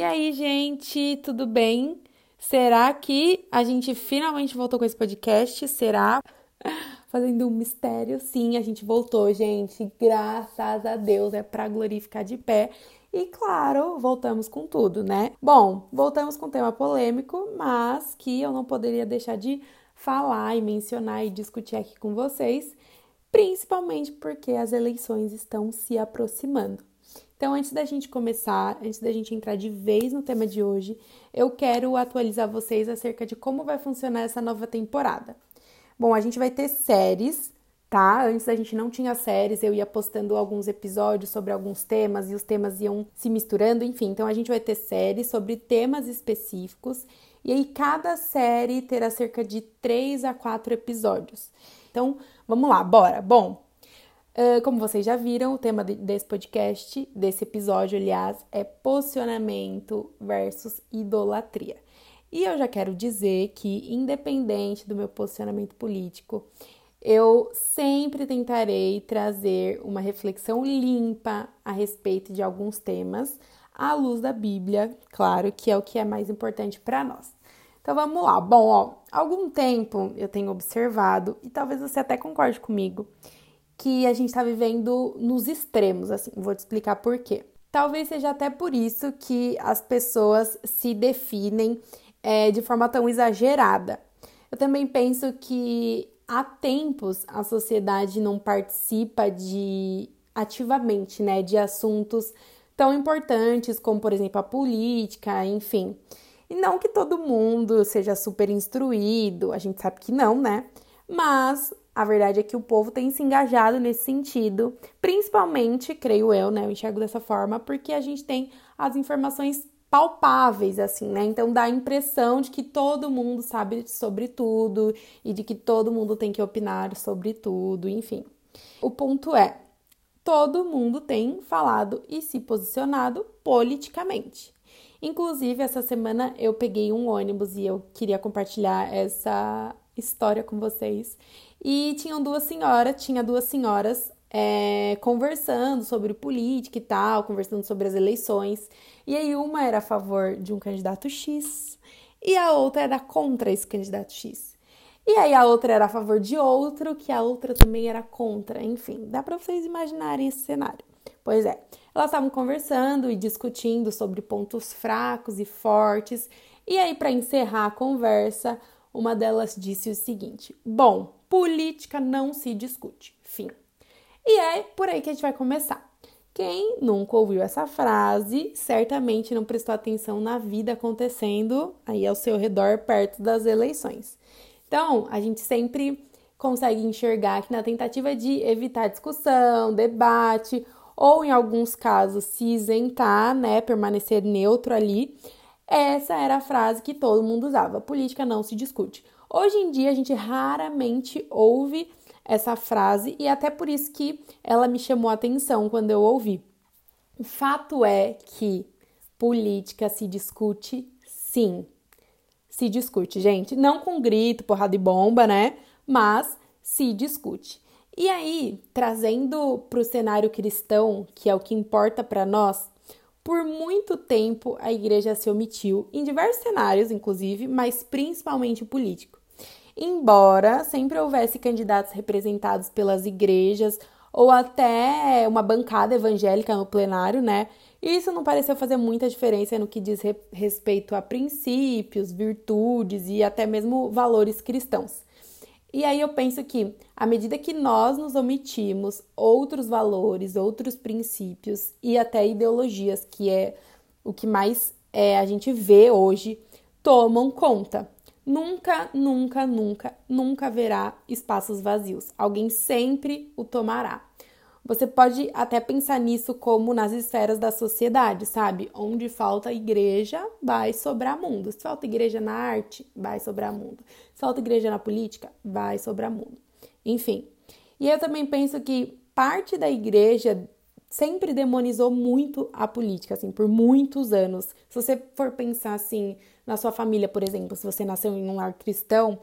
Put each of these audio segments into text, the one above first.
E aí, gente, tudo bem? Será que a gente finalmente voltou com esse podcast? Será? Fazendo um mistério, sim, a gente voltou, gente. Graças a Deus, é para glorificar de pé. E claro, voltamos com tudo, né? Bom, voltamos com um tema polêmico, mas que eu não poderia deixar de falar e mencionar e discutir aqui com vocês, principalmente porque as eleições estão se aproximando. Então, antes da gente começar, antes da gente entrar de vez no tema de hoje, eu quero atualizar vocês acerca de como vai funcionar essa nova temporada. Bom, a gente vai ter séries, tá? Antes a gente não tinha séries, eu ia postando alguns episódios sobre alguns temas e os temas iam se misturando, enfim. Então a gente vai ter séries sobre temas específicos e aí cada série terá cerca de 3 a 4 episódios. Então, vamos lá, bora. Bom, Uh, como vocês já viram, o tema desse podcast, desse episódio, aliás, é posicionamento versus idolatria. E eu já quero dizer que, independente do meu posicionamento político, eu sempre tentarei trazer uma reflexão limpa a respeito de alguns temas, à luz da Bíblia, claro, que é o que é mais importante para nós. Então vamos lá. Bom, ó, algum tempo eu tenho observado, e talvez você até concorde comigo, que a gente está vivendo nos extremos, assim. Vou te explicar por quê. Talvez seja até por isso que as pessoas se definem é, de forma tão exagerada. Eu também penso que há tempos a sociedade não participa de ativamente, né, de assuntos tão importantes como, por exemplo, a política, enfim. E não que todo mundo seja super instruído, a gente sabe que não, né? Mas a verdade é que o povo tem se engajado nesse sentido, principalmente, creio eu, né? Eu enxergo dessa forma, porque a gente tem as informações palpáveis, assim, né? Então dá a impressão de que todo mundo sabe sobre tudo e de que todo mundo tem que opinar sobre tudo, enfim. O ponto é: todo mundo tem falado e se posicionado politicamente. Inclusive, essa semana eu peguei um ônibus e eu queria compartilhar essa história com vocês. E tinham duas senhoras, tinha duas senhoras é, conversando sobre política e tal, conversando sobre as eleições. E aí uma era a favor de um candidato X e a outra era contra esse candidato X. E aí a outra era a favor de outro, que a outra também era contra. Enfim, dá para vocês imaginarem esse cenário. Pois é, elas estavam conversando e discutindo sobre pontos fracos e fortes. E aí, para encerrar a conversa, uma delas disse o seguinte: Bom, política não se discute. Fim. E é por aí que a gente vai começar. Quem nunca ouviu essa frase certamente não prestou atenção na vida acontecendo aí ao seu redor perto das eleições. Então, a gente sempre consegue enxergar que na tentativa de evitar discussão, debate ou em alguns casos se isentar, né, permanecer neutro ali, essa era a frase que todo mundo usava: política não se discute. Hoje em dia a gente raramente ouve essa frase e até por isso que ela me chamou a atenção quando eu ouvi. O fato é que política se discute sim. Se discute, gente, não com grito, porrada e bomba, né? Mas se discute. E aí, trazendo para o cenário cristão, que é o que importa para nós, por muito tempo, a igreja se omitiu, em diversos cenários, inclusive, mas principalmente político. Embora sempre houvesse candidatos representados pelas igrejas ou até uma bancada evangélica no plenário, né? Isso não pareceu fazer muita diferença no que diz respeito a princípios, virtudes e até mesmo valores cristãos. E aí eu penso que, à medida que nós nos omitimos outros valores, outros princípios e até ideologias, que é o que mais é, a gente vê hoje, tomam conta. Nunca, nunca, nunca, nunca haverá espaços vazios. Alguém sempre o tomará. Você pode até pensar nisso como nas esferas da sociedade, sabe? Onde falta igreja, vai sobrar mundo. Se falta igreja na arte, vai sobrar mundo. Se falta igreja na política, vai sobrar mundo. Enfim. E eu também penso que parte da igreja sempre demonizou muito a política, assim, por muitos anos. Se você for pensar assim, na sua família, por exemplo, se você nasceu em um lar cristão,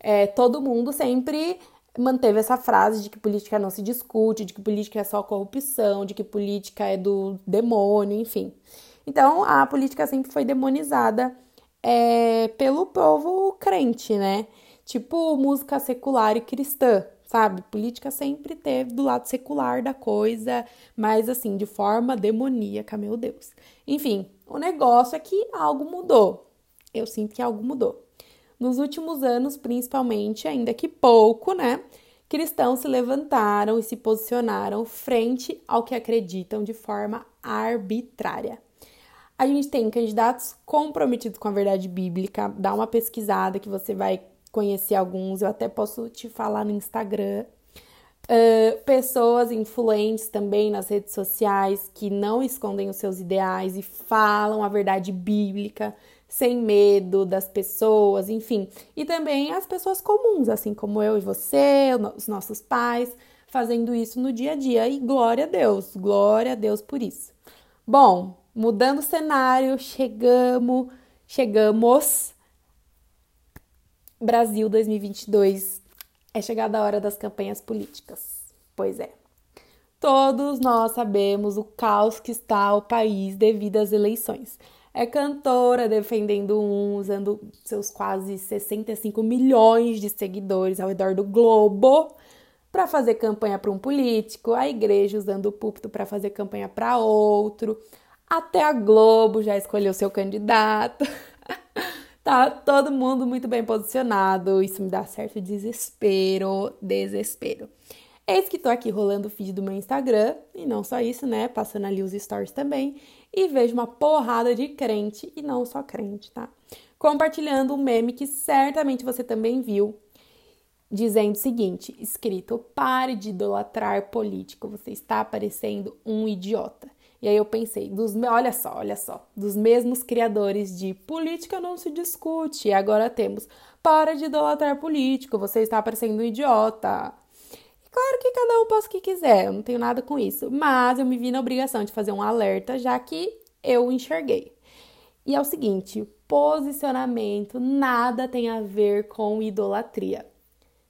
é, todo mundo sempre manteve essa frase de que política não se discute, de que política é só corrupção, de que política é do demônio, enfim. Então, a política sempre foi demonizada é, pelo povo crente, né? Tipo música secular e cristã, sabe? Política sempre teve do lado secular da coisa, mas assim, de forma demoníaca, meu Deus. Enfim, o negócio é que algo mudou. Eu sinto que algo mudou. Nos últimos anos, principalmente, ainda que pouco, né? Cristãos se levantaram e se posicionaram frente ao que acreditam de forma arbitrária. A gente tem candidatos comprometidos com a verdade bíblica, dá uma pesquisada que você vai conhecer alguns, eu até posso te falar no Instagram. Uh, pessoas influentes também nas redes sociais que não escondem os seus ideais e falam a verdade bíblica sem medo das pessoas, enfim. E também as pessoas comuns, assim como eu e você, os nossos pais, fazendo isso no dia a dia. E glória a Deus, glória a Deus por isso. Bom, mudando o cenário, chegamos, chegamos Brasil 2022 é chegada a hora das campanhas políticas. Pois é. Todos nós sabemos o caos que está o país devido às eleições. É cantora defendendo um, usando seus quase 65 milhões de seguidores ao redor do globo para fazer campanha para um político, a igreja usando o púlpito para fazer campanha para outro, até a Globo já escolheu seu candidato. Tá todo mundo muito bem posicionado. Isso me dá certo desespero, desespero. Eis que tô aqui rolando o feed do meu Instagram, e não só isso, né? Passando ali os stories também, e vejo uma porrada de crente, e não só crente, tá? Compartilhando um meme que certamente você também viu, dizendo o seguinte: escrito, pare de idolatrar político, você está parecendo um idiota. E aí eu pensei, dos, olha só, olha só, dos mesmos criadores de política não se discute. Agora temos, para de idolatrar político, você está parecendo um idiota. Claro que cada um possa o que quiser, eu não tenho nada com isso. Mas eu me vi na obrigação de fazer um alerta, já que eu enxerguei. E é o seguinte, posicionamento nada tem a ver com idolatria.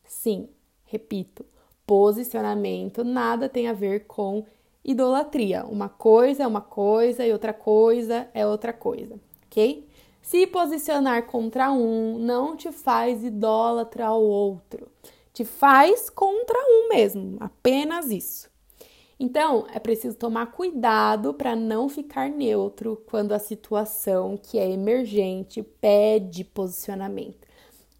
Sim, repito, posicionamento nada tem a ver com idolatria idolatria. Uma coisa é uma coisa e outra coisa é outra coisa, ok? Se posicionar contra um não te faz idólatra ao outro, te faz contra um mesmo, apenas isso. Então, é preciso tomar cuidado para não ficar neutro quando a situação que é emergente pede posicionamento,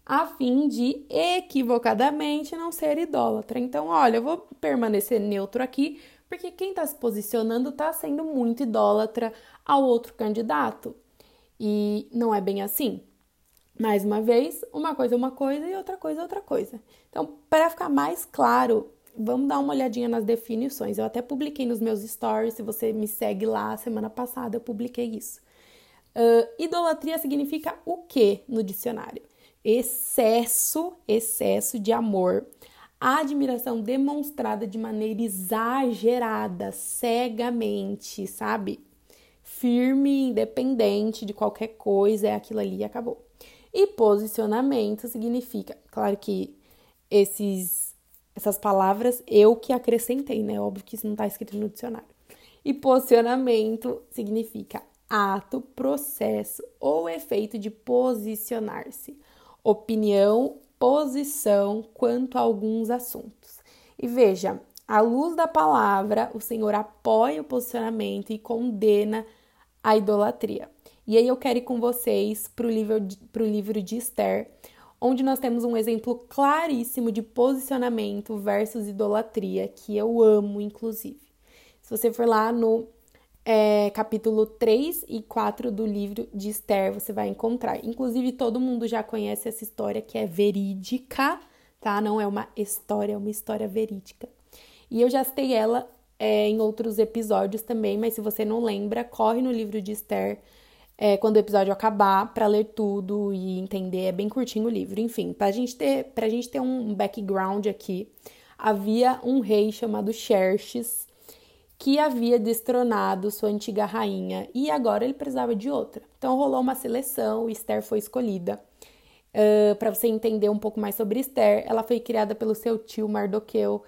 a fim de equivocadamente não ser idólatra. Então, olha, eu vou permanecer neutro aqui porque quem está se posicionando está sendo muito idólatra ao outro candidato. E não é bem assim. Mais uma vez, uma coisa é uma coisa e outra coisa é outra coisa. Então, para ficar mais claro, vamos dar uma olhadinha nas definições. Eu até publiquei nos meus stories, se você me segue lá, semana passada eu publiquei isso. Uh, idolatria significa o que no dicionário? Excesso, excesso de amor a admiração demonstrada de maneira exagerada, cegamente, sabe? Firme, independente de qualquer coisa, é aquilo ali e acabou. E posicionamento significa, claro que esses, essas palavras eu que acrescentei, né? Óbvio que isso não está escrito no dicionário. E posicionamento significa ato, processo ou efeito de posicionar-se, opinião posição quanto a alguns assuntos. E veja, à luz da palavra, o Senhor apoia o posicionamento e condena a idolatria. E aí eu quero ir com vocês para o livro, livro de Esther, onde nós temos um exemplo claríssimo de posicionamento versus idolatria, que eu amo, inclusive. Se você for lá no é, capítulo 3 e 4 do livro de Esther, você vai encontrar. Inclusive, todo mundo já conhece essa história que é verídica, tá? Não é uma história, é uma história verídica. E eu já citei ela é, em outros episódios também, mas se você não lembra, corre no livro de Esther é, quando o episódio acabar para ler tudo e entender. É bem curtinho o livro. Enfim, pra gente ter, pra gente ter um background aqui, havia um rei chamado Xerxes que havia destronado sua antiga rainha e agora ele precisava de outra. Então rolou uma seleção, Esther foi escolhida. Uh, para você entender um pouco mais sobre Esther, ela foi criada pelo seu tio Mardoqueu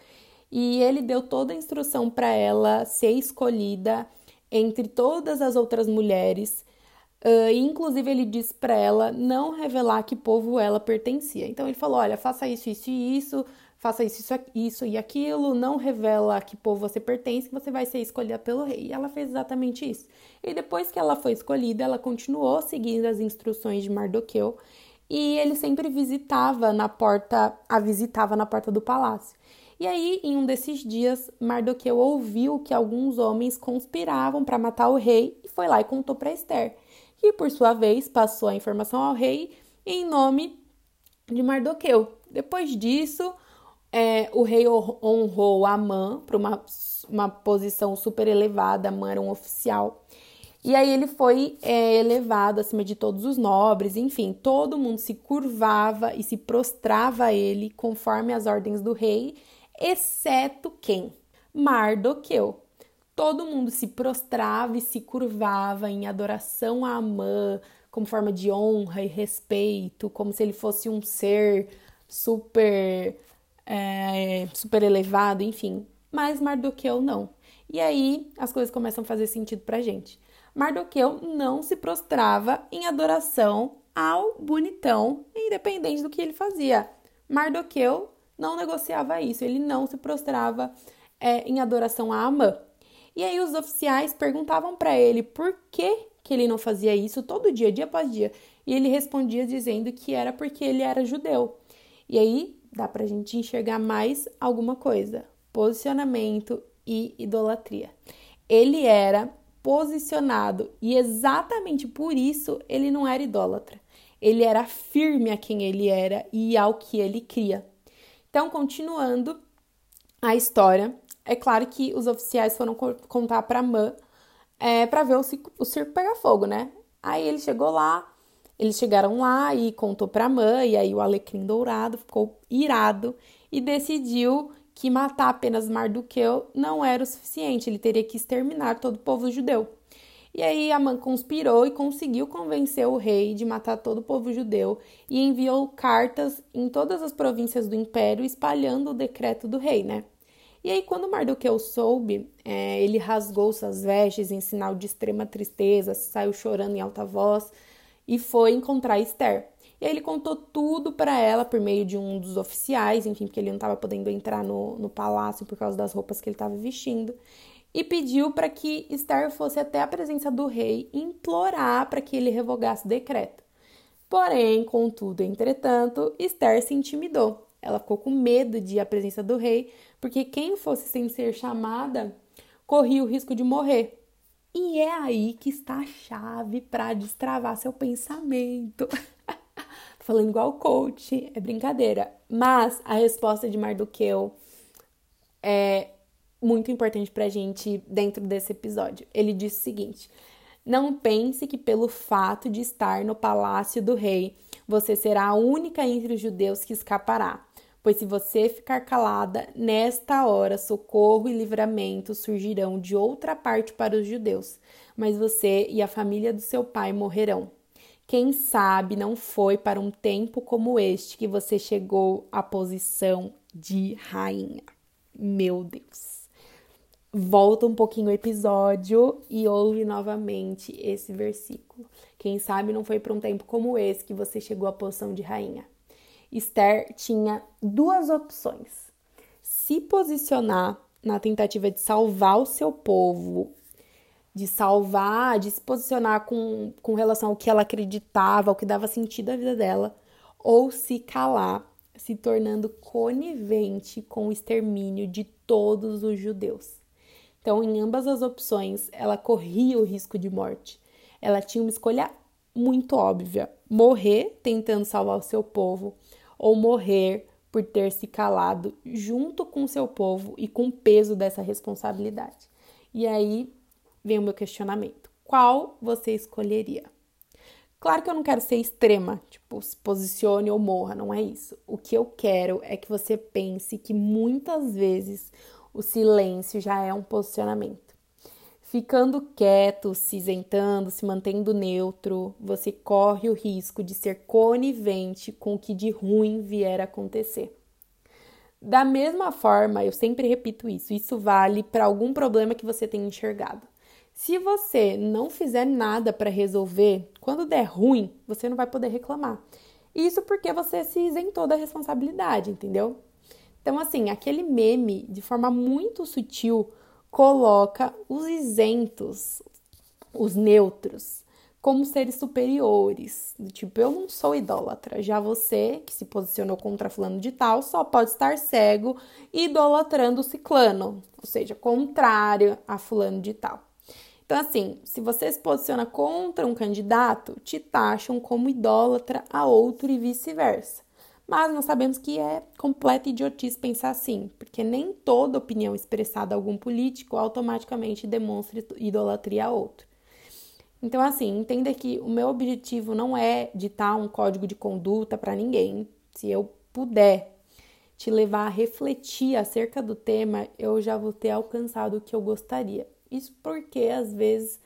e ele deu toda a instrução para ela ser escolhida entre todas as outras mulheres. Uh, inclusive, ele disse para ela não revelar que povo ela pertencia. Então, ele falou: olha, faça isso, isso e isso, faça isso, isso, isso e aquilo, não revela que povo você pertence, que você vai ser escolhida pelo rei. E ela fez exatamente isso. E depois que ela foi escolhida, ela continuou seguindo as instruções de Mardoqueu e ele sempre visitava na porta, a visitava na porta do palácio. E aí, em um desses dias, Mardoqueu ouviu que alguns homens conspiravam para matar o rei e foi lá e contou para Esther, que por sua vez passou a informação ao rei em nome de Mardoqueu. Depois disso, é, o rei honrou Amã para uma, uma posição super elevada, Amã era um oficial, e aí ele foi é, elevado acima de todos os nobres, enfim, todo mundo se curvava e se prostrava a ele conforme as ordens do rei, exceto quem? Mardoqueu. Todo mundo se prostrava e se curvava em adoração a Amã, como forma de honra e respeito, como se ele fosse um ser super, é, super elevado, enfim. Mas Mardoqueu não. E aí as coisas começam a fazer sentido pra gente. Mardoqueu não se prostrava em adoração ao bonitão, independente do que ele fazia. Mardoqueu não negociava isso, ele não se prostrava é, em adoração a Amã. E aí os oficiais perguntavam para ele por que, que ele não fazia isso todo dia, dia após dia. E ele respondia dizendo que era porque ele era judeu. E aí dá para a gente enxergar mais alguma coisa: posicionamento e idolatria. Ele era posicionado e exatamente por isso ele não era idólatra. Ele era firme a quem ele era e ao que ele cria. Então, continuando a história, é claro que os oficiais foram contar para Man é, para ver o circo, o circo pegar fogo, né? Aí ele chegou lá, eles chegaram lá e contou para Man, e aí o Alecrim Dourado ficou irado e decidiu que matar apenas Mardoqueu não era o suficiente, ele teria que exterminar todo o povo judeu. E aí Amã conspirou e conseguiu convencer o rei de matar todo o povo judeu e enviou cartas em todas as províncias do império espalhando o decreto do rei, né? E aí, quando Mardoqueu soube, é, ele rasgou suas vestes em sinal de extrema tristeza, saiu chorando em alta voz e foi encontrar Esther. E aí ele contou tudo para ela por meio de um dos oficiais, enfim, porque ele não estava podendo entrar no, no palácio por causa das roupas que ele estava vestindo. E pediu para que Esther fosse até a presença do rei implorar para que ele revogasse o decreto. Porém, contudo, entretanto, Esther se intimidou. Ela ficou com medo de ir à presença do rei, porque quem fosse sem ser chamada corria o risco de morrer. E é aí que está a chave para destravar seu pensamento. falando igual coach, é brincadeira. Mas a resposta de Mardoqueu é muito importante pra gente dentro desse episódio. Ele disse o seguinte: Não pense que pelo fato de estar no palácio do rei, você será a única entre os judeus que escapará. Pois se você ficar calada, nesta hora socorro e livramento surgirão de outra parte para os judeus, mas você e a família do seu pai morrerão. Quem sabe não foi para um tempo como este que você chegou à posição de rainha. Meu Deus. Volta um pouquinho o episódio e ouve novamente esse versículo. Quem sabe não foi para um tempo como esse que você chegou à posição de rainha. Esther tinha duas opções: se posicionar na tentativa de salvar o seu povo de salvar, de se posicionar com, com relação ao que ela acreditava, ao que dava sentido à vida dela, ou se calar, se tornando conivente com o extermínio de todos os judeus. Então, em ambas as opções, ela corria o risco de morte. Ela tinha uma escolha muito óbvia: morrer tentando salvar o seu povo, ou morrer por ter se calado junto com seu povo e com o peso dessa responsabilidade. E aí vem o meu questionamento. Qual você escolheria? Claro que eu não quero ser extrema, tipo, se posicione ou morra, não é isso. O que eu quero é que você pense que muitas vezes o silêncio já é um posicionamento. Ficando quieto, se isentando, se mantendo neutro, você corre o risco de ser conivente com o que de ruim vier a acontecer. Da mesma forma, eu sempre repito isso, isso vale para algum problema que você tenha enxergado. Se você não fizer nada para resolver, quando der ruim, você não vai poder reclamar. Isso porque você se isentou da responsabilidade, entendeu? Então, assim, aquele meme, de forma muito sutil, coloca os isentos, os neutros, como seres superiores. Tipo, eu não sou idólatra. Já você, que se posicionou contra fulano de tal, só pode estar cego idolatrando o ciclano, ou seja, contrário a fulano de tal. Então, assim, se você se posiciona contra um candidato, te taxam como idólatra a outro e vice-versa. Mas nós sabemos que é completa idiotice pensar assim, porque nem toda opinião expressada a algum político automaticamente demonstra idolatria a outro. Então, assim, entenda que o meu objetivo não é ditar um código de conduta para ninguém. Se eu puder te levar a refletir acerca do tema, eu já vou ter alcançado o que eu gostaria. Isso porque às vezes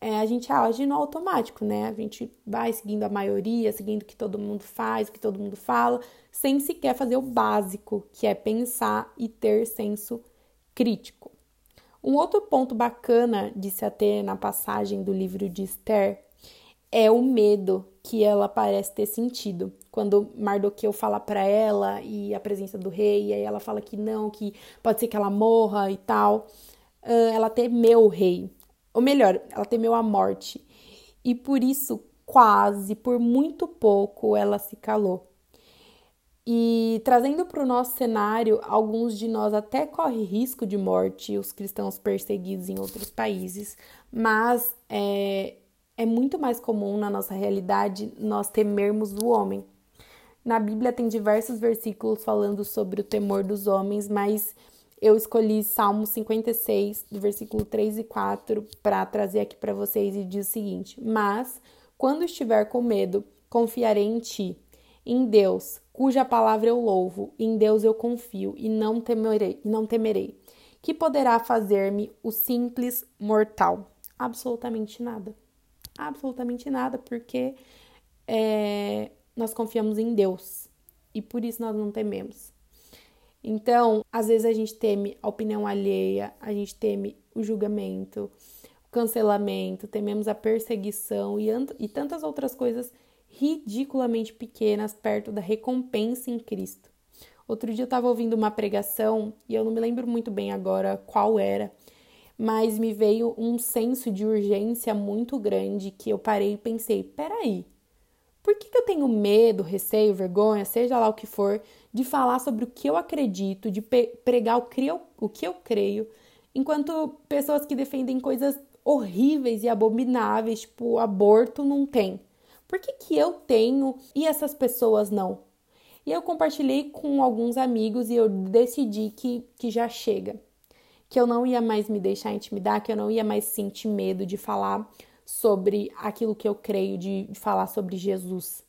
é, a gente age no automático, né? A gente vai seguindo a maioria, seguindo o que todo mundo faz, o que todo mundo fala, sem sequer fazer o básico, que é pensar e ter senso crítico. Um outro ponto bacana de se ater na passagem do livro de Esther é o medo que ela parece ter sentido quando Mardoqueu fala para ela e a presença do rei, e aí ela fala que não, que pode ser que ela morra e tal. Ela temeu o rei, ou melhor, ela temeu a morte, e por isso, quase, por muito pouco, ela se calou. E trazendo para o nosso cenário, alguns de nós até correm risco de morte, os cristãos perseguidos em outros países, mas é, é muito mais comum na nossa realidade nós temermos o homem. Na Bíblia tem diversos versículos falando sobre o temor dos homens, mas eu escolhi Salmo 56, do versículo 3 e 4, para trazer aqui para vocês e diz o seguinte: Mas, quando estiver com medo, confiarei em ti, em Deus, cuja palavra eu louvo, em Deus eu confio e não temerei, não temerei. Que poderá fazer-me o simples mortal? Absolutamente nada. Absolutamente nada, porque é, nós confiamos em Deus e por isso nós não tememos. Então, às vezes a gente teme a opinião alheia, a gente teme o julgamento, o cancelamento, tememos a perseguição e, e tantas outras coisas ridiculamente pequenas perto da recompensa em Cristo. Outro dia eu estava ouvindo uma pregação e eu não me lembro muito bem agora qual era, mas me veio um senso de urgência muito grande que eu parei e pensei: peraí, por que, que eu tenho medo, receio, vergonha, seja lá o que for, de falar sobre o que eu acredito, de pregar o que eu, creio, enquanto pessoas que defendem coisas horríveis e abomináveis, tipo aborto, não tem? Por que, que eu tenho e essas pessoas não? E eu compartilhei com alguns amigos e eu decidi que, que já chega. Que eu não ia mais me deixar intimidar, que eu não ia mais sentir medo de falar sobre aquilo que eu creio, de, falar sobre Jesus.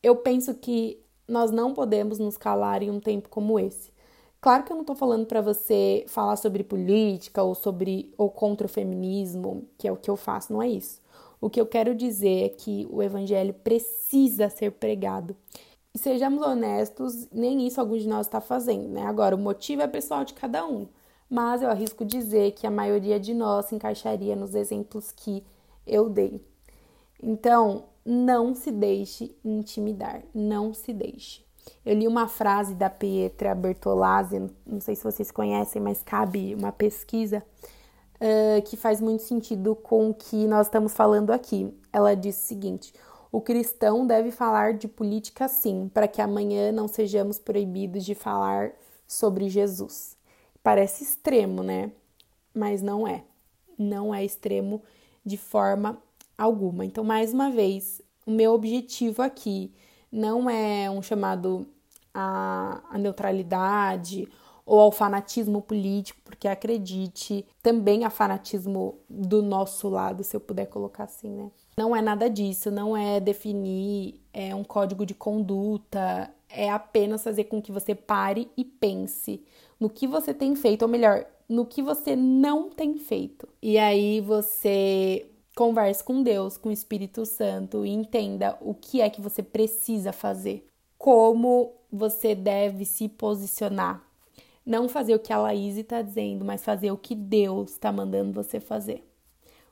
Eu penso que nós não podemos nos calar em um tempo como esse. Claro que eu não estou falando para você falar sobre política ou sobre ou contra o feminismo, que é o que eu faço, não é isso. O que eu quero dizer é que o evangelho precisa ser pregado. E sejamos honestos, nem isso algum de nós está fazendo, né? Agora, o motivo é pessoal de cada um, mas eu arrisco dizer que a maioria de nós se encaixaria nos exemplos que eu dei. Então, não se deixe intimidar, não se deixe. Eu li uma frase da Pietra Bertolazzi, não sei se vocês conhecem, mas cabe uma pesquisa uh, que faz muito sentido com o que nós estamos falando aqui. Ela diz o seguinte: o cristão deve falar de política sim, para que amanhã não sejamos proibidos de falar sobre Jesus. Parece extremo, né? Mas não é. Não é extremo de forma alguma. Então, mais uma vez, o meu objetivo aqui não é um chamado à, à neutralidade ou ao fanatismo político, porque acredite, também há fanatismo do nosso lado, se eu puder colocar assim, né? Não é nada disso, não é definir é um código de conduta, é apenas fazer com que você pare e pense no que você tem feito, ou melhor, no que você não tem feito. E aí você Converse com Deus, com o Espírito Santo e entenda o que é que você precisa fazer, como você deve se posicionar. Não fazer o que a Laís está dizendo, mas fazer o que Deus está mandando você fazer.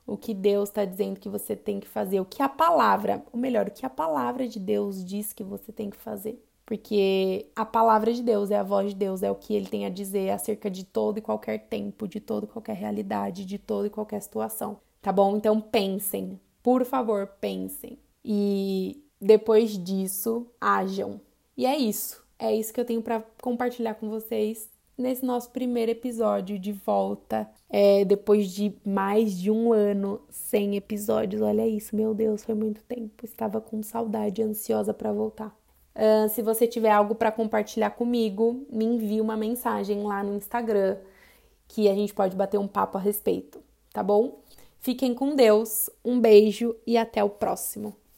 o que Deus está dizendo que você tem que fazer, o que a palavra, ou melhor, o que a palavra de Deus diz que você tem que fazer. Porque a palavra de Deus é a voz de Deus, é o que ele tem a dizer acerca de todo e qualquer tempo, de toda e qualquer realidade, de toda e qualquer situação. Tá bom? Então pensem, por favor, pensem. E depois disso, ajam. E é isso. É isso que eu tenho para compartilhar com vocês nesse nosso primeiro episódio de volta, é, depois de mais de um ano sem episódios. Olha isso, meu Deus, foi muito tempo. Estava com saudade, ansiosa para voltar. Uh, se você tiver algo para compartilhar comigo, me envie uma mensagem lá no Instagram que a gente pode bater um papo a respeito, tá bom? Fiquem com Deus, um beijo e até o próximo.